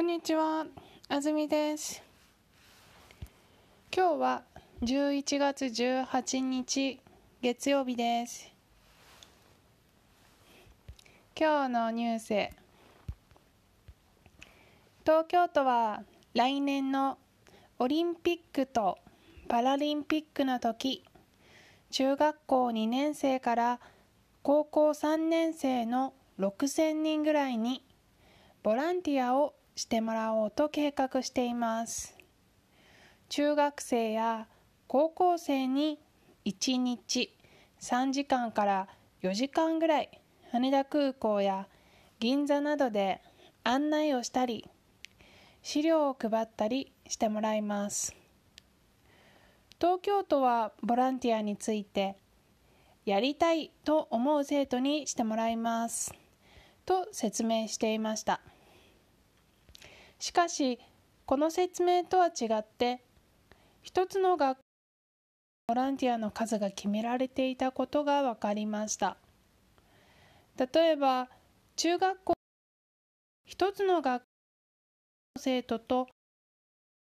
こんにちは、あずみです。今日は11月18日月曜日です。今日のニュース。東京都は来年のオリンピックとパラリンピックの時、中学校2年生から高校3年生の6000人ぐらいにボランティアをしてもらおうと計画しています。中学生や高校生に1日3時間から4時間ぐらい羽田空港や銀座などで案内をしたり資料を配ったりしてもらいます。東京都はボランティアについてやりたいと思う生徒にしてもらいます。と説明していました。しかしこの説明とは違って一つの学校ボランティアの数が決められていたことが分かりました。例えば中学校一つの学校の生徒と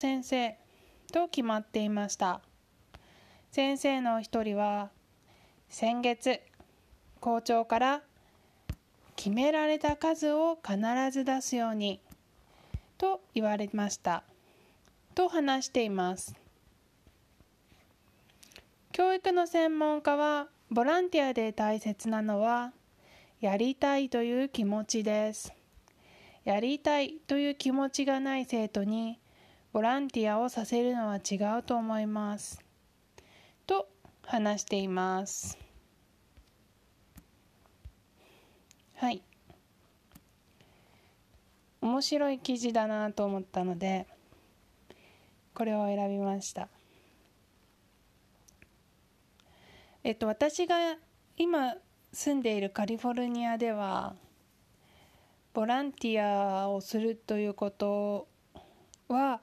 先生と決まっていました。先生の一人は先月校長から決められた数を必ず出すようにと言われました。と話しています。教育の専門家はボランティアで大切なのはやりたいという気持ちです。やりたいという気持ちがない生徒にボランティアをさせるのは違うと思います。と話しています。はい。面白い記事だなと思ったのでこれを選びました。えっと私が今住んでいるカリフォルニアではボランティアをするということは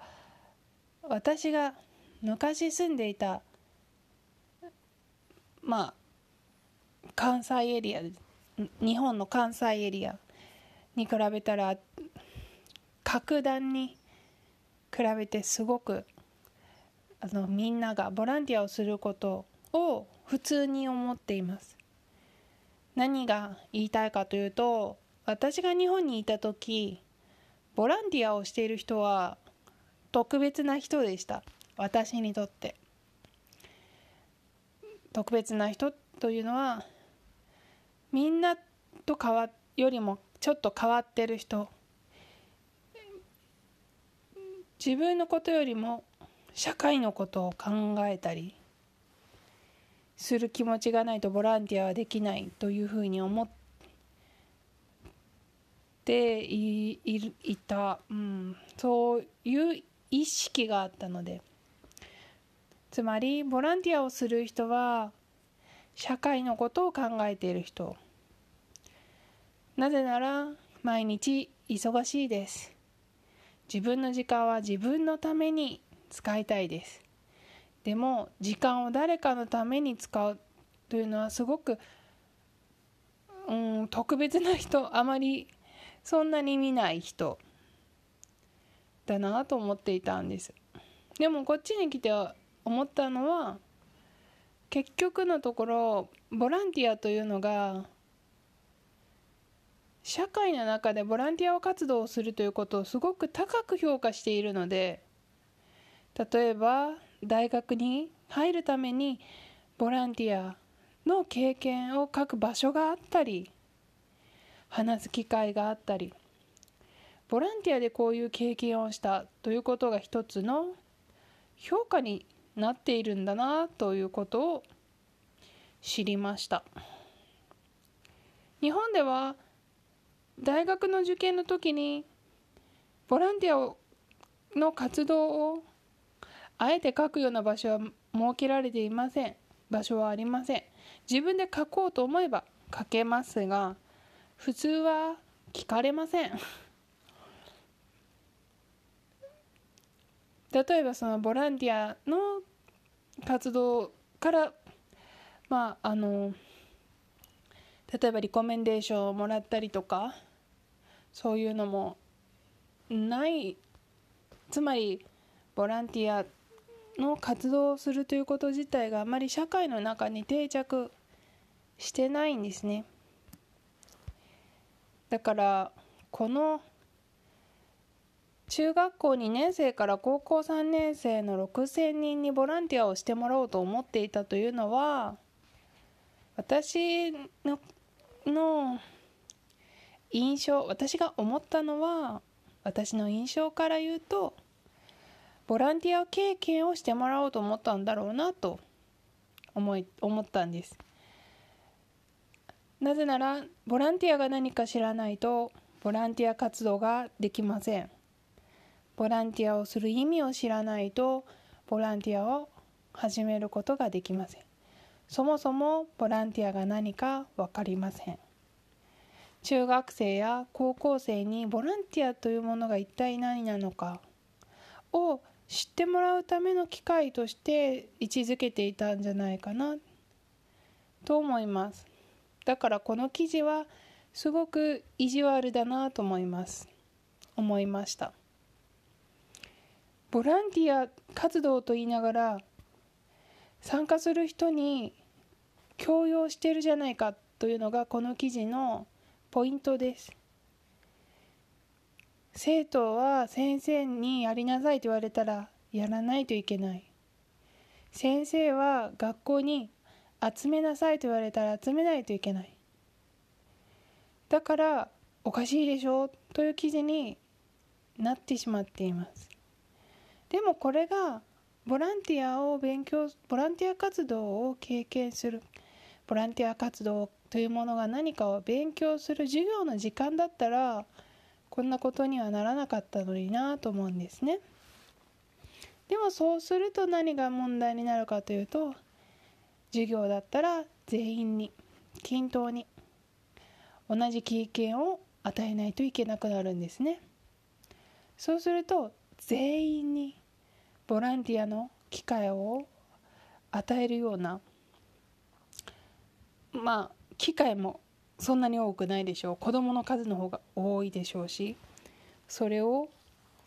私が昔住んでいたまあ関西エリア日本の関西エリアに比べたら格段に比べてすごくあのみんながボランティアをすることを普通に思っています。何が言いたいかというと私が日本にいた時ボランティアをしている人は特別な人でした。私にとって。特別な人というのはみんなと変わよりもちょっと変わってる人。自分のことよりも社会のことを考えたりする気持ちがないとボランティアはできないというふうに思っていいた、うん、そういう意識があったのでつまりボランティアをする人は社会のことを考えている人。なぜなら毎日忙しいです。自分の時間は自分のために使いたいです。でも時間を誰かのために使うというのはすごく、うん、特別な人あまりそんなに見ない人だなと思っていたんです。でもこっちに来て思ったのは結局のところボランティアというのが社会の中でボランティア活動をするということをすごく高く評価しているので例えば大学に入るためにボランティアの経験を書く場所があったり話す機会があったりボランティアでこういう経験をしたということが一つの評価になっているんだなということを知りました。日本では大学の受験の時にボランティアの活動をあえて書くような場所は設けられていません。場所はありません。自分で書こうと思えば書けますが普通は聞かれません。例えばそのボランティアの活動からまああの例えばリコメンデーションをもらったりとかそういうのもないつまりボランティアの活動をするということ自体があまり社会の中に定着してないんですね。だからこの中学校2年生から高校3年生の6,000人にボランティアをしてもらおうと思っていたというのは私のの印象私が思ったのは私の印象から言うとボランティア経験をしてもらおうと思ったんだろうなと思い思ったんです。なぜならボランティアが何か知らないとボランティア活動ができません。ボランティアをする意味を知らないとボランティアを始めることができません。そもそもボランティアが何か分かりません。中学生や高校生にボランティアというものが一体何なのかを知ってもらうための機会として位置づけていたんじゃないかなと思います。だからこの記事はすごく意地悪だなと思います。思いました。ボランティア活動と言いながら参加する人に強要してるじゃないかというのがこの記事のポイントです。生徒は先生にやりなさいと言われたらやらないといけない。先生は学校に集めなさいと言われたら集めないといけない。だからおかしいでしょうという記事になってしまっています。でもこれがボランティアを勉強ボランティア活動を経験する。ボランティア活動というものが何かを勉強する授業の時間だったらこんなことにはならなかったのになと思うんですね。でもそうすると何が問題になるかというと授業だったら全員に均等に同じ経験を与えないといけなくなるんですね。そうすると全員にボランティアの機会を与えるようなまあ機会もそんなに多くないでしょう。子どもの数の方が多いでしょうしそれを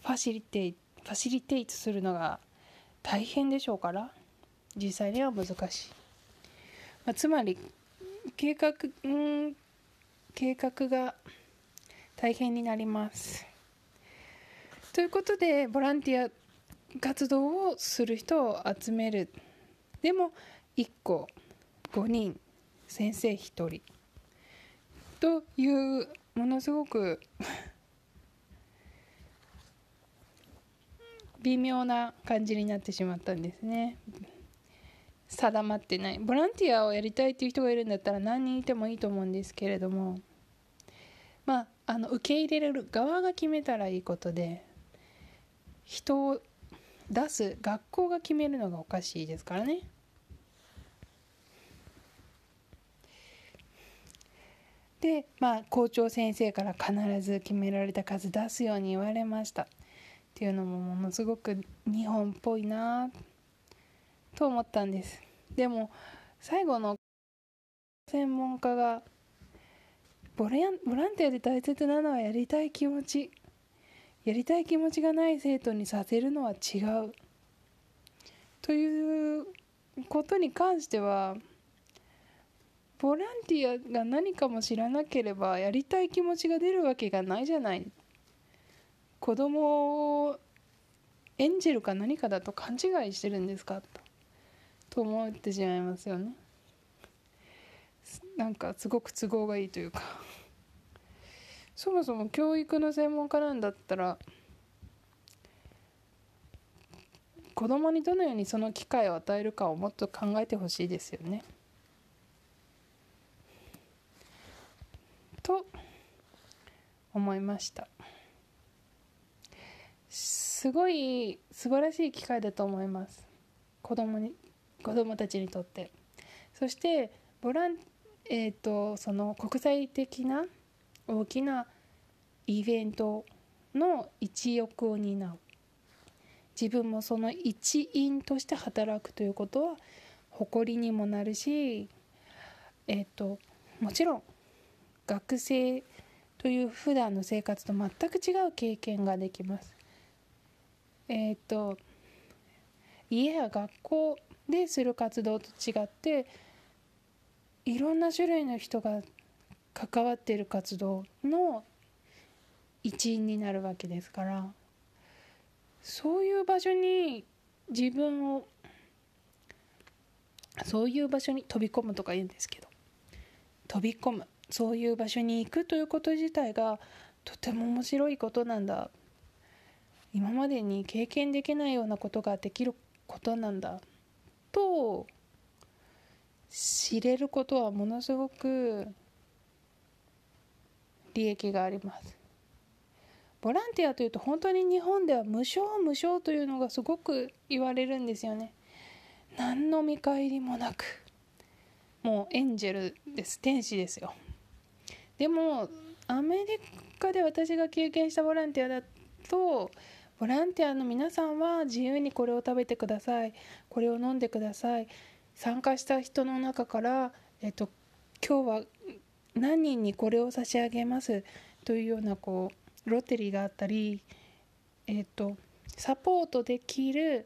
ファシリテイファシリテイトするのが大変でしょうから実際には難しい、まあ、つまり計画うん計画が大変になります。ということでボランティア活動をする人を集める。でも1個5人。先生1人。というものすごく 微妙な感じになってしまったんですね。定まってない。ボランティアをやりたいっていう人がいるんだったら何人いてもいいと思うんですけれども。まああの受け入れる側が決めたらいいことで人を出す学校が決めるのがおかしいですからね。でまあ校長先生から必ず決められた数出すように言われました。っていうのもものすごく日本っぽいなと思ったんです。でも最後の専門家がボランボランティアで大切なのはやりたい気持ち。やりたい気持ちがない生徒にさせるのは違う。ということに関してはボランティアが何かも知らなければやりたい気持ちが出るわけがないじゃない。子供をエンジェルか何かだと勘違いしてるんですかと思ってしまいますよね。なんかすごく都合がいいというか。そもそも教育の専門家なんだったら子供にどのようにその機会を与えるかをもっと考えてほしいですよね。と思いました。すごい素晴らしい機会だと思います。子供に子供たちにとって。そしてボランえーと、その国際的な大きなイベントの一翼を担う。自分もその一員として働くということは誇りにもなるしえっ、ー、ともちろん学生という普段の生活と全く違う経験ができます。えっ、と家や学校でする活動と違っていろんな種類の人が関わっている活動の一員になるわけですからそういう場所に自分をそういう場所に飛び込むとか言うんですけど飛び込む。そういう場所に行くということ自体がとても面白いことなんだ。今までに経験できないようなことができることなんだ。と知れることはものすごく利益があります。ボランティアというと本当に日本では無償無償というのがすごく言われるんですよね。何の見返りもなく。もうエンジェルです。天使ですよ。でもアメリカで私が経験したボランティアだとボランティアの皆さんは自由にこれを食べてください。これを飲んでください。参加した人の中から、えっと、今日は何人にこれを差し上げます？というようなこうロッテリーがあったり、えっと、サポートできる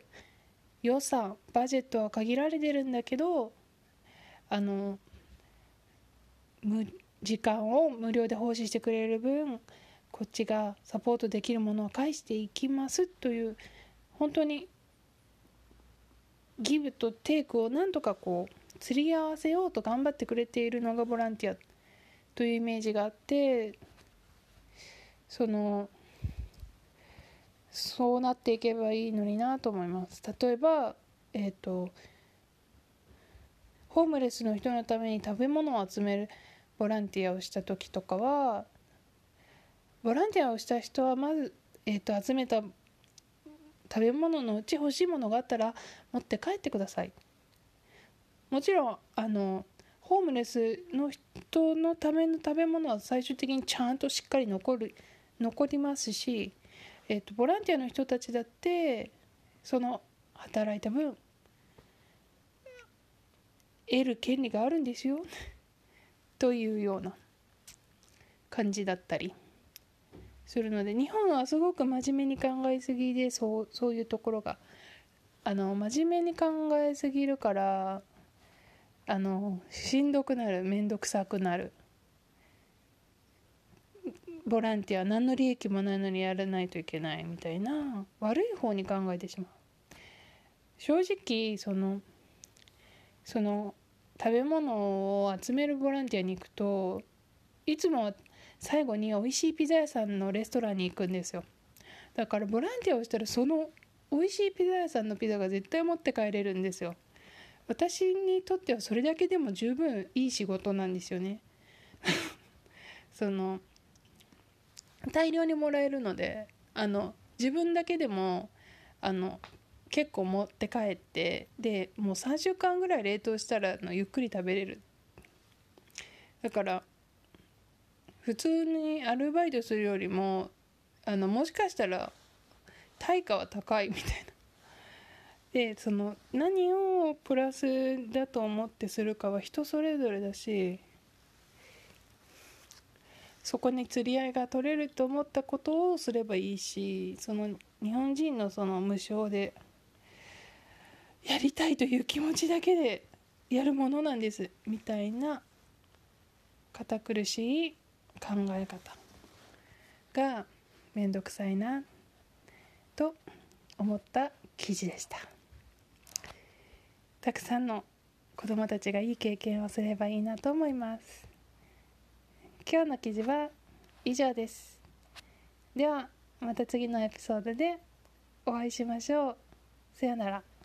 予算バジェットは限られてるんだけどあの無時間を無料で奉仕してくれる分こっちがサポートできるものは返していきますという本当にギブとテイクをなんとかこう釣り合わせようと頑張ってくれているのがボランティアというイメージがあってそのそうなっていけばいいのになと思います。例えばえっ、ー、とホームレスの人のために食べ物を集める。ボランティアをした時とかはボランティアをした人はまず、えーと、集めた食べ物のうち欲しいものがあったら持って帰ってください。もちろんあのホームレスの人のための食べ物は最終的にちゃんとしっかり残る残りますし、えーとボランティアの人たちだってその働いた分得る権利があるんですよ。というような感じだったり。するので日本はすごく真面目に考えすぎでそうそういうところがあの真面目に考えすぎるからあのしんどくなる面倒くさくなる。ボランティア何の利益もないのにやらないといけないみたいな悪い方に考えてしまう。正直そのその食べ物を集めるボランティアに行くといつも最後に美味しいピザ屋さんのレストランに行くんですよ。だからボランティアをしたらその美味しいピザ屋さんのピザが絶対持って帰れるんですよ。私にとってはそれだけでも十分いい仕事なんですよね。その大量にもらえるのであの自分だけでもあの結構持って帰ってでもう3週間ぐらい冷凍したらのゆっくり食べれる。だから普通にアルバイトするよりもあのもしかしたら対価は高いみたいな。でその何をプラスだと思ってするかは人それぞれだしそこに釣り合いが取れると思ったことをすればいいしその日本人のその無償でやりたいという気持ちだけでやるものなんですみたいな堅苦しい考え方が面倒くさいなと思った記事でした。たくさんの子どもたちがいい経験をすればいいなと思います。今日の記事は以上です。ではまた次のエピソードでお会いしましょう。さよなら。